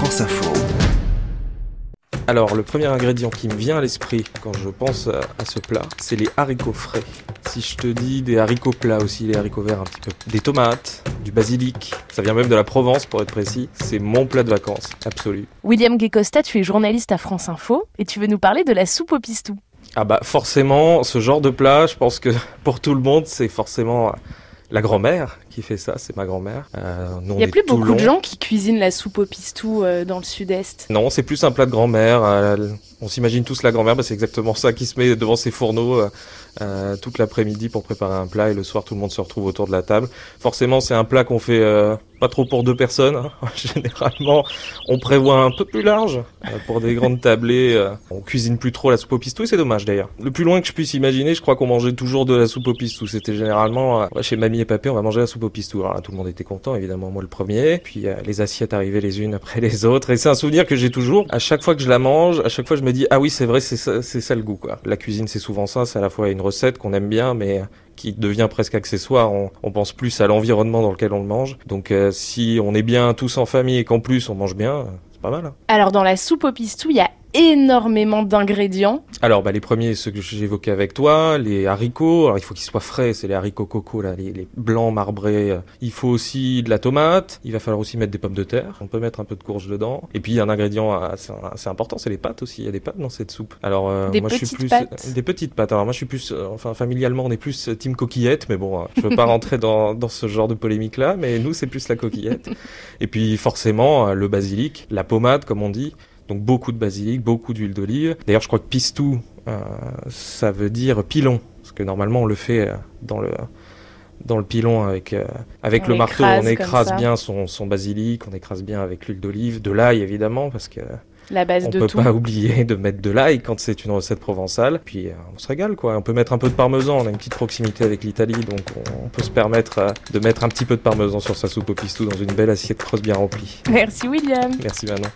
France Info. Alors, le premier ingrédient qui me vient à l'esprit quand je pense à, ce plat, c'est les haricots frais. Si je te dis des haricots plats aussi, les haricots verts un petit peu, des tomates, du basilic, ça vient même de la Provence pour être précis, c'est mon plat de vacances, absolu. William Guécosta, tu es journaliste à France Info et tu veux nous parler de la soupe au pistou. Ah bah forcément, ce genre de plat, je pense que pour tout le monde, c'est forcément la grand-mère qui fait ça, c'est ma grand-mère. Euh, Il n'y a plus beaucoup de gens qui cuisinent la soupe au pistou euh, dans le sud-est. Non, c'est plus un plat de grand-mère. euh, on s'imagine tous la grand-mère, bah, c'est exactement ça qui se met devant ses fourneaux toute l'après-midi pour préparer un plat et le soir tout le monde se retrouve autour de la table. Forcément, c'est un plat qu'on fait euh, pas trop pour deux personnes. hein. Généralement, on prévoit un peu plus large euh, pour des grandes tablées. euh, on cuisine plus trop la soupe au pistou c'est dommage d'ailleurs. Le plus loin que je puisse imaginer, je crois qu'on mangeait toujours de la soupe au pistou. C'était généralement euh, chez mamie et papé, on va manger la soupe au pistou. Tout le monde était content, évidemment, moi le premier. Puis les assiettes arrivaient les unes après les autres. Et c'est un souvenir que j'ai toujours. À chaque fois que je la mange, à chaque fois je me dis ah oui c'est vrai, c'est ça, c'est ça le goût quoi. La cuisine c'est souvent ça, c'est à la fois une recette qu'on aime bien, mais qui devient presque accessoire. On, pense plus à l'environnement dans lequel on le mange. Donc euh, si on est bien tous en famille et qu'en plus on mange bien, c'est pas mal. hein. Alors dans la soupe au pistou, il y a énormément d'ingrédients. Alors, bah, les premiers, ceux que j'évoquais avec toi, les haricots. Alors, il faut qu'ils soient frais, c'est les haricots coco, là, les, les blancs marbrés. Il faut aussi de la tomate. Il va falloir aussi mettre des pommes de terre. On peut mettre un peu de courge dedans. Et puis, il y a un ingrédient assez, assez important, c'est les pâtes aussi. Il y a des pâtes dans cette soupe. Alors, euh, Des moi, je suis petites plus pâtes. des petites pâtes. Alors, moi, je suis plus, euh, enfin, familialement, on est plus euh, team coquillette, mais bon, euh, je veux pas rentrer dans, dans ce genre de polémique-là. Mais nous, c'est plus la coquillette. Et puis, forcément, euh, le basilic, la pommade, comme on dit. Donc beaucoup de basilic, beaucoup d'huile d'olive. D'ailleurs, je crois que pistou, euh, ça veut dire pilon, parce que normalement on le fait euh, dans le dans le pilon avec euh, avec On le marteau, on écrase bien son, son basilic, on écrase bien avec l'huile d'olive, de l'ail évidemment, parce que La base on de peut tout. pas oublier de mettre de l'ail quand c'est une recette provençale. Puis euh, on se régale quoi. On peut mettre un peu de parmesan, on a une petite proximité avec l'Italie, donc on, on peut se permettre euh, de mettre un petit peu de parmesan sur sa soupe au pistou dans une belle assiette creuse bien remplie. Merci William. Merci Manon.